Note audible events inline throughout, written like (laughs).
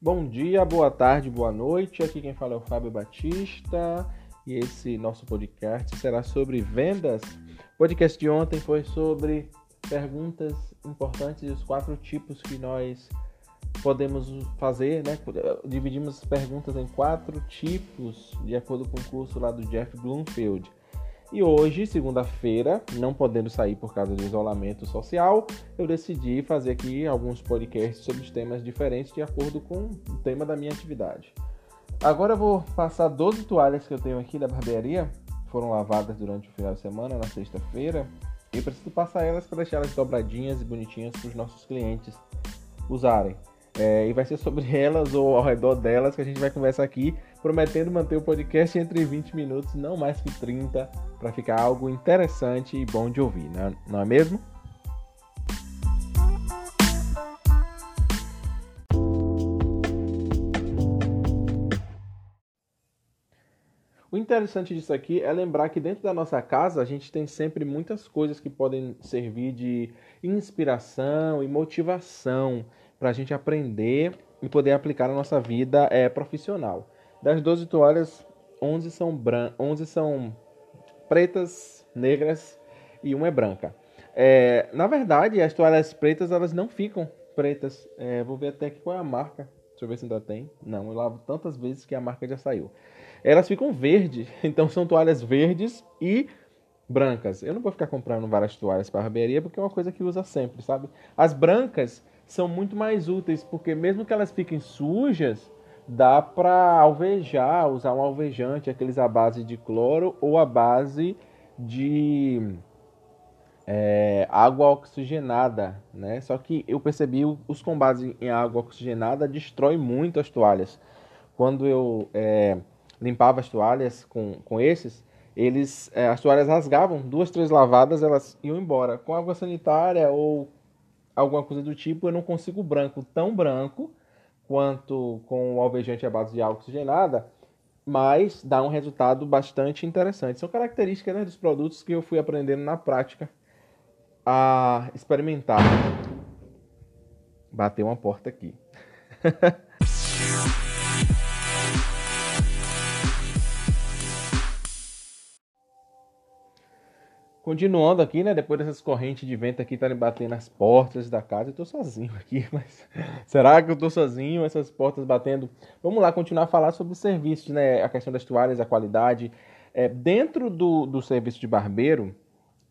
Bom dia, boa tarde, boa noite. Aqui quem fala é o Fábio Batista e esse nosso podcast será sobre vendas. O podcast de ontem foi sobre perguntas importantes e os quatro tipos que nós podemos fazer, né? Dividimos as perguntas em quatro tipos de acordo com o curso lá do Jeff Bloomfield. E hoje, segunda-feira, não podendo sair por causa do isolamento social, eu decidi fazer aqui alguns podcasts sobre temas diferentes de acordo com o tema da minha atividade. Agora eu vou passar 12 toalhas que eu tenho aqui da barbearia, foram lavadas durante o final de semana, na sexta-feira, e preciso passar elas para deixar elas dobradinhas e bonitinhas para os nossos clientes usarem. É, e vai ser sobre (laughs) elas ou ao redor delas que a gente vai conversar aqui, prometendo manter o podcast entre 20 minutos, não mais que 30, para ficar algo interessante e bom de ouvir, né? não é mesmo? O interessante disso aqui é lembrar que dentro da nossa casa a gente tem sempre muitas coisas que podem servir de inspiração e motivação para a gente aprender e poder aplicar na nossa vida é, profissional. Das 12 toalhas, 11 são, bran 11 são pretas, negras e uma é branca. É, na verdade, as toalhas pretas elas não ficam pretas. É, vou ver até aqui qual é a marca. Deixa eu ver se ainda tem. Não, eu lavo tantas vezes que a marca já saiu. Elas ficam verdes, (laughs) então são toalhas verdes e brancas. Eu não vou ficar comprando várias toalhas para barbearia porque é uma coisa que usa sempre, sabe? As brancas são muito mais úteis, porque mesmo que elas fiquem sujas, dá para alvejar, usar um alvejante, aqueles à base de cloro ou à base de é, água oxigenada, né? Só que eu percebi os com base em água oxigenada destrói muito as toalhas. Quando eu é, limpava as toalhas com, com esses, eles é, as toalhas rasgavam, duas, três lavadas elas iam embora. Com água sanitária ou alguma coisa do tipo, eu não consigo branco tão branco quanto com o alvejante à base de água oxigenada, mas dá um resultado bastante interessante. São características né, dos produtos que eu fui aprendendo na prática a experimentar. Bateu uma porta aqui. (laughs) Continuando aqui, né? Depois dessas correntes de vento aqui estarem batendo nas portas da casa, eu tô sozinho aqui, (laughs) mas será que eu tô sozinho? Essas portas batendo. Vamos lá, continuar a falar sobre os serviços, né? A questão das toalhas, a qualidade. É, dentro do, do serviço de barbeiro,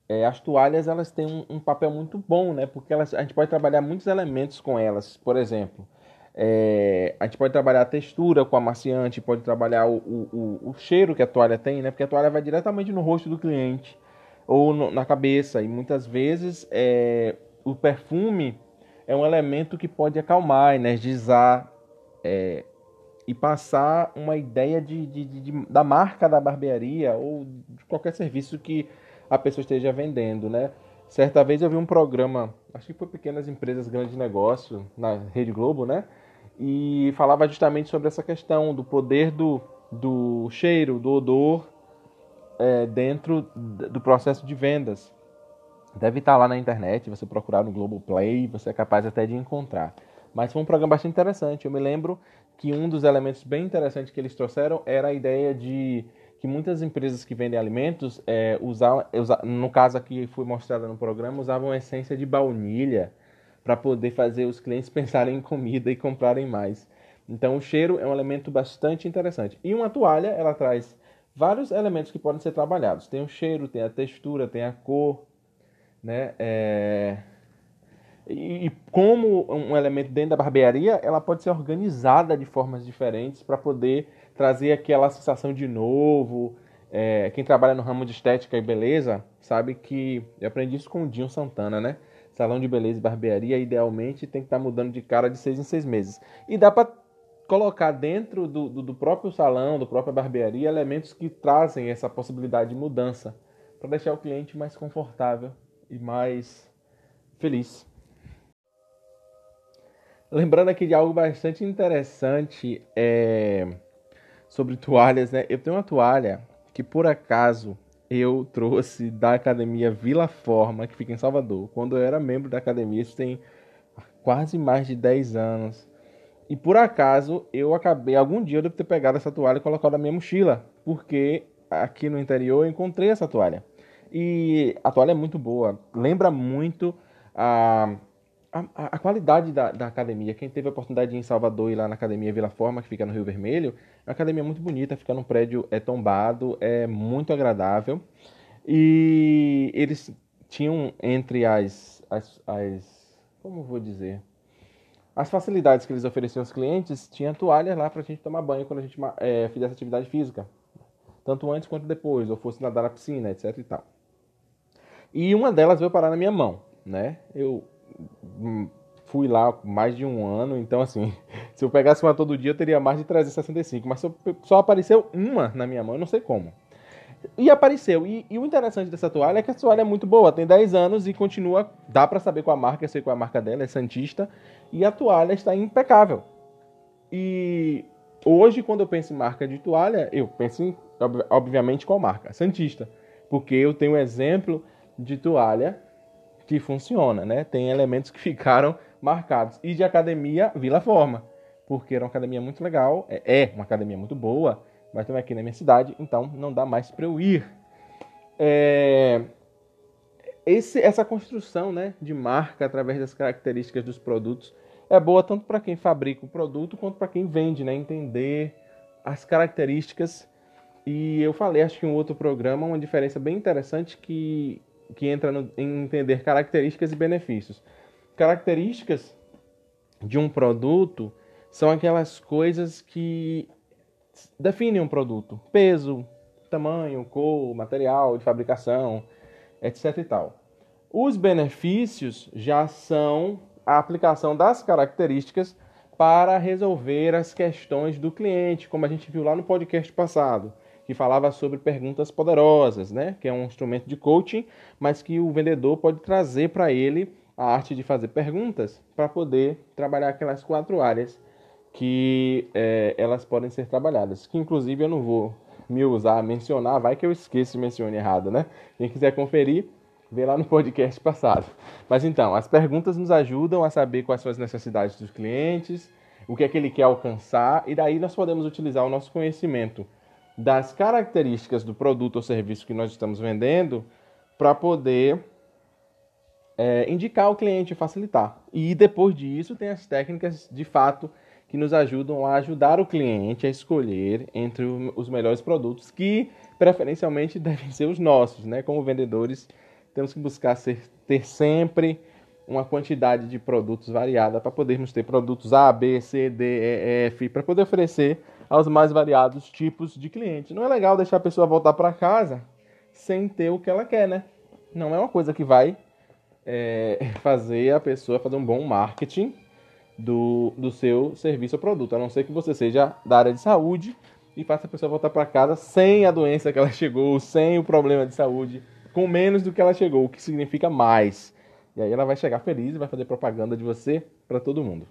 é, as toalhas elas têm um, um, papel muito bom, né? Porque elas, a gente pode trabalhar muitos elementos com elas. Por exemplo, é, a gente pode trabalhar a textura com amaciante, pode trabalhar o, o, o, cheiro que a toalha tem, né? Porque a toalha vai diretamente no rosto do cliente ou no, na cabeça. E muitas vezes é, o perfume é um elemento que pode acalmar, energizar é, e passar uma ideia de, de, de, da marca da barbearia ou de qualquer serviço que a pessoa esteja vendendo, né? Certa vez eu vi um programa, acho que foi Pequenas Empresas, Grandes Negócios, na Rede Globo, né? E falava justamente sobre essa questão do poder do, do cheiro, do odor é, dentro do processo de vendas. Deve estar lá na internet, você procurar no Globoplay, você é capaz até de encontrar. Mas foi um programa bastante interessante. Eu me lembro que um dos elementos bem interessantes que eles trouxeram era a ideia de que muitas empresas que vendem alimentos, é, usavam, no caso aqui foi mostrada no programa, usavam essência de baunilha para poder fazer os clientes (laughs) pensarem em comida e comprarem mais. Então o cheiro é um elemento bastante interessante. E uma toalha, ela traz vários elementos que podem ser trabalhados. Tem o cheiro, tem a textura, tem a cor, né? É... E, como um elemento dentro da barbearia, ela pode ser organizada de formas diferentes para poder trazer aquela sensação de novo. É... quem trabalha no ramo de estética e beleza sabe que eu aprendi isso com o Dinho Santana, né? Salão de beleza e barbearia, idealmente, tem que estar tá mudando de cara de seis em seis meses. E dá para colocar dentro do, do, do, próprio salão, do própria barbearia, elementos que trazem essa possibilidade de mudança para deixar o cliente mais confortável e mais feliz. Lembrando aqui de algo bastante interessante é, sobre toalhas, né? Eu tenho uma toalha que por acaso eu trouxe da academia Vila Forma, que fica em Salvador, quando eu era membro da academia, isso tem quase mais de 10 anos. E por acaso eu acabei, algum dia eu devo ter pegado essa toalha e colocado na minha mochila, porque aqui no interior eu encontrei essa toalha. E a toalha é muito boa, lembra muito a, a, a qualidade da, da, academia. Quem teve a oportunidade de ir em Salvador e lá na academia Vila Forma, que fica no Rio Vermelho, é uma academia muito bonita, fica num prédio é tombado, é muito agradável. E eles tinham entre as, as, as como vou dizer, as facilidades que eles ofereciam aos clientes, tinha toalhas lá para a gente tomar banho quando a gente é, fizesse atividade física, tanto antes quanto depois, ou fosse nadar na piscina, etc e tal. E uma delas veio parar na minha mão, né? Eu hum, fui lá mais de um ano, então assim, (laughs) se eu pegasse uma todo dia, eu teria mais de 365, mas só apareceu uma na minha mão, eu não sei como. E apareceu. E, e, o interessante dessa toalha é que a toalha é muito boa, tem 10 anos e continua. Dá para saber qual a marca, eu sei qual a marca dela, é Santista. E a toalha está impecável. E hoje, quando eu penso em marca de toalha, eu penso em, obviamente, qual marca? Santista. Porque eu tenho um exemplo de toalha que funciona, né? Tem elementos que (laughs) ficaram marcados. E de academia, Vila Forma. Porque era uma academia muito legal, é, é uma academia muito boa mas também aqui na minha cidade, então não dá mais para eu ir. É... Esse, essa construção né, de marca através das características dos produtos é boa tanto para quem fabrica o produto quanto para quem vende, né? Entender as características. E eu falei, acho que em um outro programa, uma diferença bem interessante que, que entra no, em entender características e benefícios. Características de um produto são aquelas coisas que definem um produto: peso, tamanho, cor, material de fabricação, etc. e tal. Os benefícios já são a aplicação das características para resolver as questões do cliente, como a gente viu lá no podcast passado, que falava sobre perguntas poderosas, né? Que é um instrumento de coaching, mas que o vendedor pode trazer para ele a arte de fazer perguntas para poder trabalhar aquelas quatro áreas que é, elas podem ser trabalhadas. Que inclusive eu não vou me usar, mencionar, vai que eu esqueço e mencione errado, né? Quem quiser conferir, vê lá no podcast passado. Mas então, as perguntas nos ajudam a saber quais são as necessidades dos clientes, o que é que ele quer alcançar, e daí nós podemos utilizar o nosso conhecimento das características do produto ou serviço que nós estamos vendendo para poder é, indicar ao cliente, facilitar. E depois disso, tem as técnicas de fato que nos ajudam a ajudar o cliente a escolher entre os melhores produtos, que preferencialmente (laughs) devem ser os nossos, né? Como vendedores, temos que buscar ser, ter sempre uma quantidade de produtos variada para podermos ter produtos A, B, C, D, E, F, para poder oferecer aos mais variados tipos de clientes. Não é legal deixar a pessoa voltar para casa sem ter o que ela quer, né? Não é uma coisa que vai é, (laughs) fazer a pessoa fazer um bom marketing do, do seu serviço ou produto, a não ser que você seja da área de saúde e faça a pessoa voltar para casa sem a doença que ela chegou, sem o problema de saúde, com menos do que ela chegou, o que significa mais. E aí ela vai chegar feliz e vai fazer propaganda de você para todo mundo.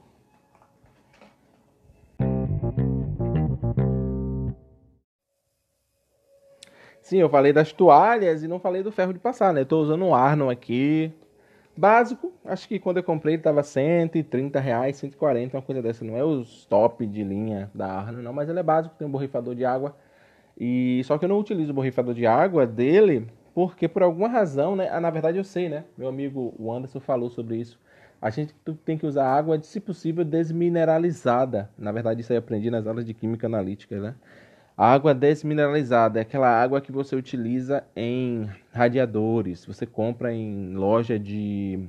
Sim, eu falei das toalhas e não falei do ferro de passar, né? Eu tô usando um Arnon aqui, Básico, acho que quando eu comprei ele tava 130 reais, 140, uma coisa dessa. Não é os top de linha da Arno, não, mas ele é básico, tem um borrifador de água. E só que eu não utilizo o borrifador de água dele porque por alguma razão, né? Ah, na verdade eu sei, né? Meu amigo o Anderson falou sobre isso. A gente tem que usar água, se possível, desmineralizada. Na verdade, isso aí eu aprendi nas aulas de química analítica, né? A água desmineralizada é aquela água que você utiliza em radiadores, você compra em loja de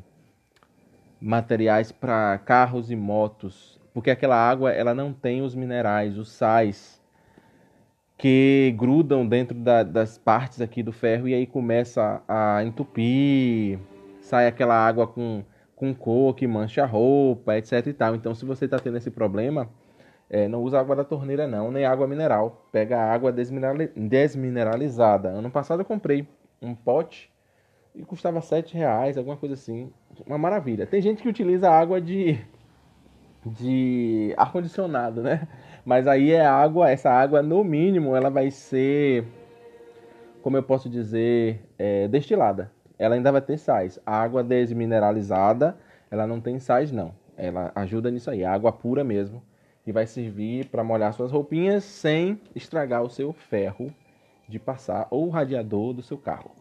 materiais para carros e motos, porque aquela água ela não tem os minerais, os sais que grudam dentro da, das partes aqui do ferro e aí começa a entupir, sai aquela água com, com cor que mancha a roupa, etc e tal. Então, se você está tendo esse problema, é, não usa água da torneira não, nem água mineral. Pega água desmineralizada. Ano passado eu comprei um pote e custava sete reais, alguma coisa assim. Uma maravilha. Tem gente que utiliza água de de ar condicionado, né? Mas aí é água, essa água no mínimo ela vai ser, como eu posso dizer, é, destilada. Ela ainda vai ter sais. A água desmineralizada, ela não tem sais não. Ela ajuda nisso aí. Água pura mesmo que vai servir para molhar suas roupinhas sem estragar o seu ferro de passar ou o radiador do seu carro.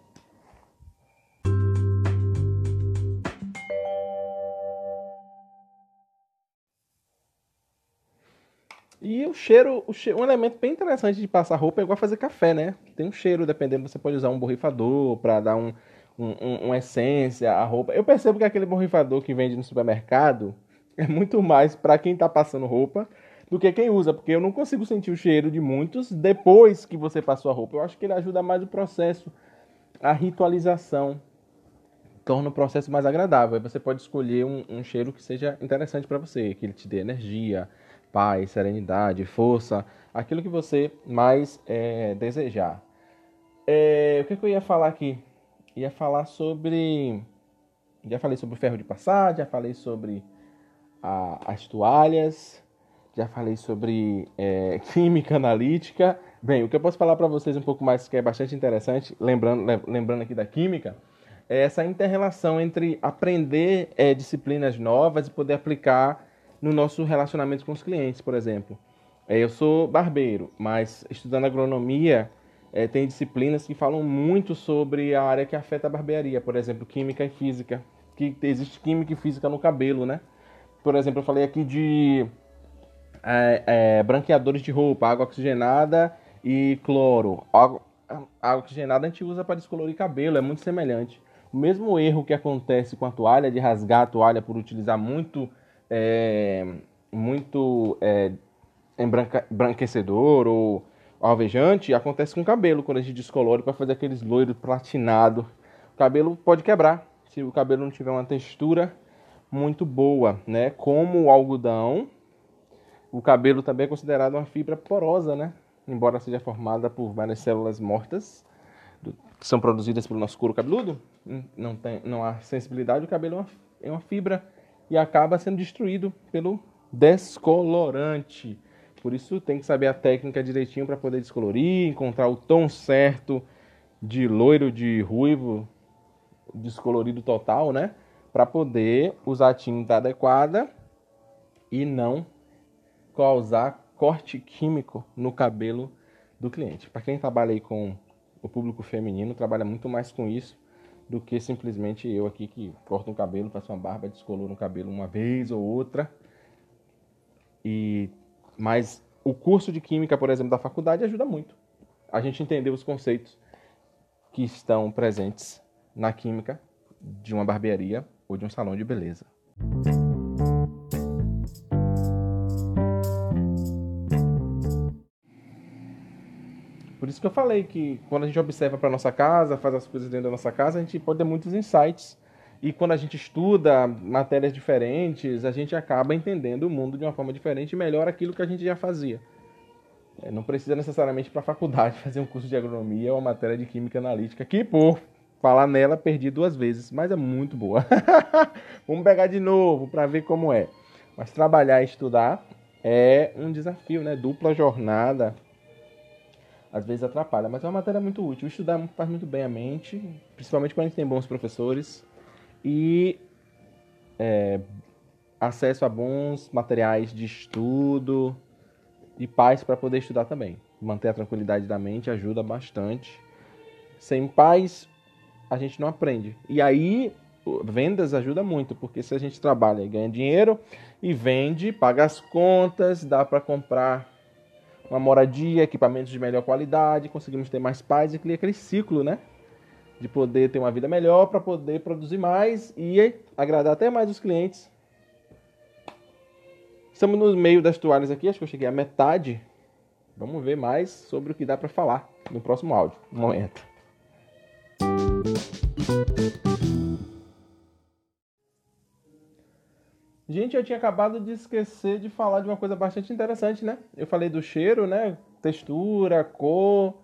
E o cheiro, o cheiro, um elemento bem interessante de passar roupa é igual fazer café, né? Tem um cheiro, dependendo, você pode usar um borrifador para dar um, um, um, uma essência à roupa. Eu percebo que aquele borrifador que vende no supermercado é muito mais para quem está passando roupa do que quem usa, porque eu não consigo sentir o cheiro de muitos depois que você passou a roupa. Eu acho que ele ajuda mais o processo, a ritualização, torna o processo mais agradável. Você pode escolher um, um cheiro que seja interessante para você, que ele te dê energia, paz, serenidade, força, aquilo que você mais é, desejar. É, o que, que, eu ia falar aqui? Ia falar sobre. Já falei sobre ferro de passar, já falei sobre a, as toalhas, já falei sobre é, (laughs) química analítica. Bem, o que eu posso falar para vocês um pouco mais que é bastante interessante, lembrando, lembrando aqui da química, é essa interrelação entre aprender é, disciplinas novas e poder aplicar no nosso relacionamento com os clientes, por exemplo. É, eu sou barbeiro, mas estudando agronomia, é, tem disciplinas que falam muito sobre a área que afeta a barbearia, por exemplo, química e física. Que existe química e física no cabelo, né? Por exemplo, eu falei aqui de é, é, branqueadores de roupa, água oxigenada e cloro. Água, água oxigenada a gente usa para descolorir cabelo, é muito semelhante. O mesmo erro que acontece com a toalha, de rasgar a toalha por utilizar muito é, muito é, embranquecedor ou alvejante, acontece com o cabelo, quando a gente descolore para fazer aqueles loiros platinados. O cabelo pode quebrar, se o cabelo não tiver uma textura muito boa, né? Como o algodão, o cabelo também é considerado uma fibra porosa, né? Embora seja formada por várias células mortas, que são produzidas pelo nosso couro cabeludo, não, tem, não há sensibilidade, o cabelo é uma, é uma fibra e acaba sendo destruído pelo descolorante. Por isso tem que saber a técnica direitinho para poder descolorir, encontrar o tom certo de loiro, de ruivo, descolorido total, né? Para poder usar a tinta adequada e não causar corte químico no cabelo do cliente. Para quem trabalha aí com o público feminino, trabalha muito mais com isso do que simplesmente eu aqui que corto um cabelo, faço uma barba, descoloro um cabelo uma vez ou outra. E mas o curso de química, por exemplo, da faculdade ajuda muito. A gente entender os conceitos que estão presentes na química de uma barbearia ou de um salão de beleza. Por isso que eu falei que quando a gente observa para nossa casa, faz as coisas dentro da nossa casa, a gente pode ter muitos insights. E quando a gente estuda matérias diferentes, a gente acaba entendendo o mundo de uma forma diferente e melhor aquilo que a gente já fazia. É, não precisa necessariamente para a faculdade (laughs) fazer um curso de agronomia ou uma matéria de química analítica, que por falar nela perdi duas vezes, mas é muito boa. (laughs) Vamos pegar de novo para ver como é. Mas trabalhar e estudar é um desafio, né? Dupla jornada às vezes atrapalha, mas é uma matéria muito útil. Estudar faz muito bem a mente, principalmente quando a gente tem bons professores e é, acesso a bons materiais de estudo e paz para poder estudar também. Manter a tranquilidade da mente ajuda bastante. Sem paz, a gente não aprende. E aí, vendas ajuda muito, porque se a gente trabalha e ganha dinheiro e vende, paga as contas, dá para comprar uma moradia, equipamentos de melhor qualidade, conseguimos ter mais paz e criar aquele ciclo, né? De poder ter uma vida melhor para poder produzir mais e agradar até mais os clientes. Estamos no meio das toalhas aqui, acho que eu cheguei à metade. Vamos ver mais sobre o que dá para falar no próximo áudio. Um momento. Gente, eu tinha acabado de esquecer de falar de uma coisa bastante interessante, né? Eu falei do cheiro, né? Textura, cor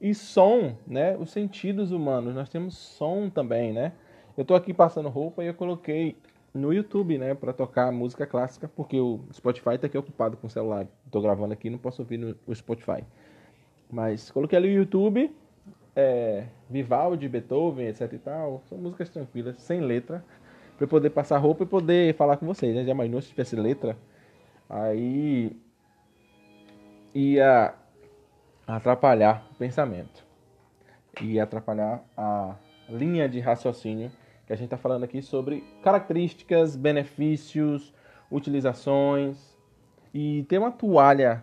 e som, né? Os sentidos humanos. Nós temos som também, né? Eu tô aqui passando roupa e eu coloquei no YouTube, né, para tocar música clássica, porque o Spotify tá aqui ocupado com o celular. Tô gravando aqui, não posso ouvir no Spotify. Mas coloquei ali o YouTube, é, Vivaldi, Beethoven, etc e tal. São músicas tranquilas, sem letra para poder passar roupa e poder falar com vocês, né? Já imaginou se tivesse letra? Aí ia atrapalhar o pensamento, ia atrapalhar a linha de raciocínio que a gente está falando aqui sobre características, benefícios, utilizações e ter uma toalha,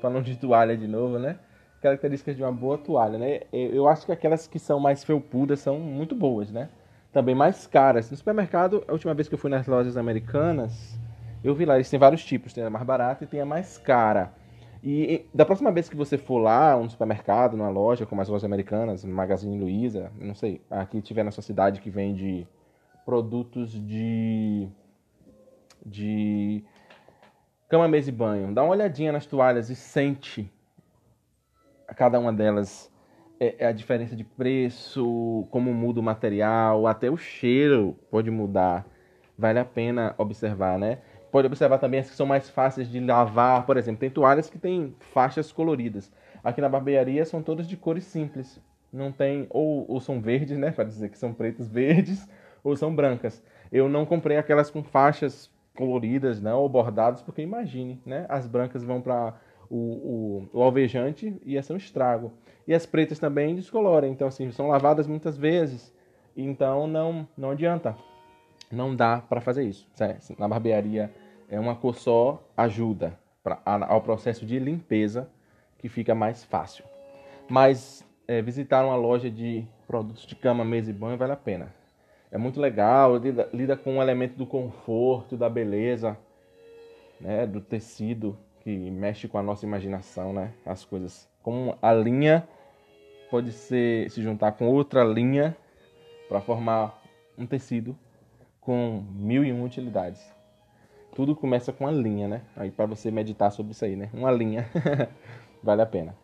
falando de toalha de novo, né? Características de uma boa toalha, né? Eu acho que aquelas que são mais felpudas são muito boas, né? Também mais caras. No supermercado, a última vez que eu fui nas lojas americanas, eu vi lá, eles têm vários tipos, tem a mais barata e tem a mais cara. E da próxima vez que você for lá, um supermercado, numa loja, como as lojas americanas, Magazine Luiza, não sei, aqui tiver na sua cidade que vende produtos de de cama, mesa e banho, dá uma olhadinha nas toalhas e sente cada uma delas é, é a diferença de preço, como muda o material, até o cheiro pode mudar. Vale a pena observar, né? Pode observar também as que são mais fáceis de lavar. Por exemplo, tem toalhas que têm faixas coloridas. Aqui na barbearia são todas de cores simples. Não tem, ou, ou são verdes, né? Para dizer que são pretas verdes, (laughs) ou são brancas. Eu não comprei aquelas com faixas coloridas, né? Ou bordadas, porque imagine, né? As brancas vão para o, o, o, alvejante ia ser um estrago. E as pretas também descoloram. Então, assim, são lavadas muitas vezes. Então, não, não adianta. Não dá para fazer isso. Na barbearia é uma cor só ajuda pra, ao processo de limpeza que fica mais fácil. Mas é, visitar uma loja de produtos de cama, mesa e banho vale a pena. É muito legal, lida, lida com o um elemento do conforto, da beleza, né, do tecido que mexe com a nossa imaginação, né? As coisas. Como a linha pode ser se juntar com outra linha para formar um tecido com mil e uma utilidades tudo começa com uma linha, né? Aí para você meditar sobre isso aí, né? Uma linha (laughs) vale a pena.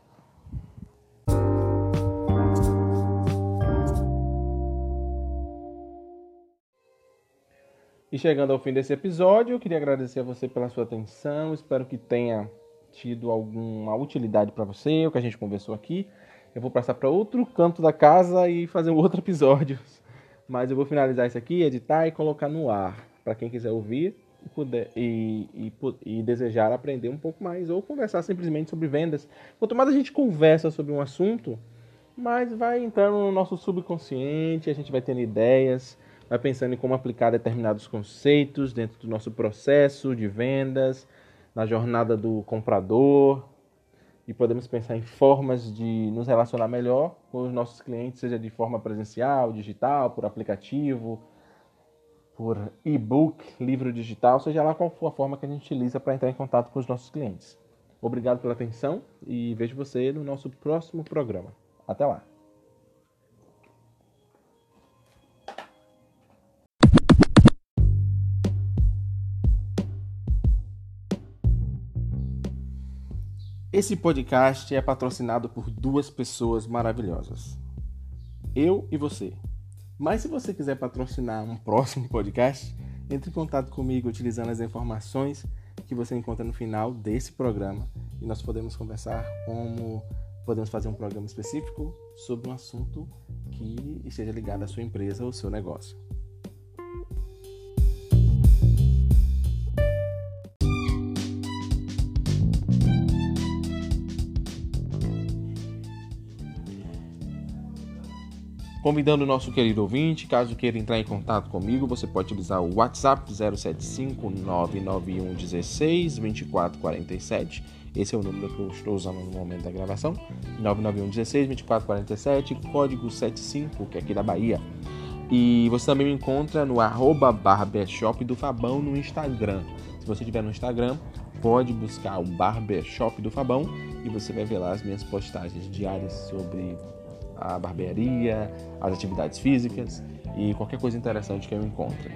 E chegando ao fim desse episódio, eu queria agradecer a você pela sua atenção. Espero que tenha tido alguma utilidade para você, o que a gente conversou aqui. Eu vou passar para outro canto da casa e fazer um outro episódio. Mas eu vou finalizar isso aqui, editar e colocar no ar. Para quem quiser ouvir, e, puder, e, e, e, desejar aprender um pouco mais ou conversar simplesmente sobre vendas. Quanto mais a gente conversa sobre um assunto, mais vai entrando no nosso subconsciente, a gente vai tendo ideias, vai pensando em como aplicar determinados conceitos dentro do nosso processo de vendas, na jornada do comprador. E podemos pensar em formas de nos relacionar melhor com os nossos clientes, seja de forma presencial, digital, por aplicativo, por e-book, livro digital, seja lá qual for a forma que a gente utiliza para entrar em contato com os nossos clientes. Obrigado pela atenção e vejo você no nosso próximo programa. Até lá! Esse podcast é patrocinado por duas pessoas maravilhosas. Eu e você. Mas se você quiser patrocinar um próximo podcast, entre em contato comigo utilizando as informações que você encontra no final desse programa e nós podemos conversar como podemos fazer um programa específico sobre um assunto que esteja ligado à sua empresa ou seu negócio. Convidando o nosso querido ouvinte, caso queira entrar em contato comigo, você pode utilizar o WhatsApp 075 991 16 2447. Esse é o número que eu estou usando no momento da gravação. 991 16 2447, código 75, que é aqui da Bahia. E você também me encontra no arroba barbershop do Fabão no Instagram. Se você estiver no Instagram, pode buscar o Barbershop do Fabão e você vai ver lá as minhas postagens diárias sobre a barbearia, as atividades físicas e qualquer coisa interessante que eu encontre.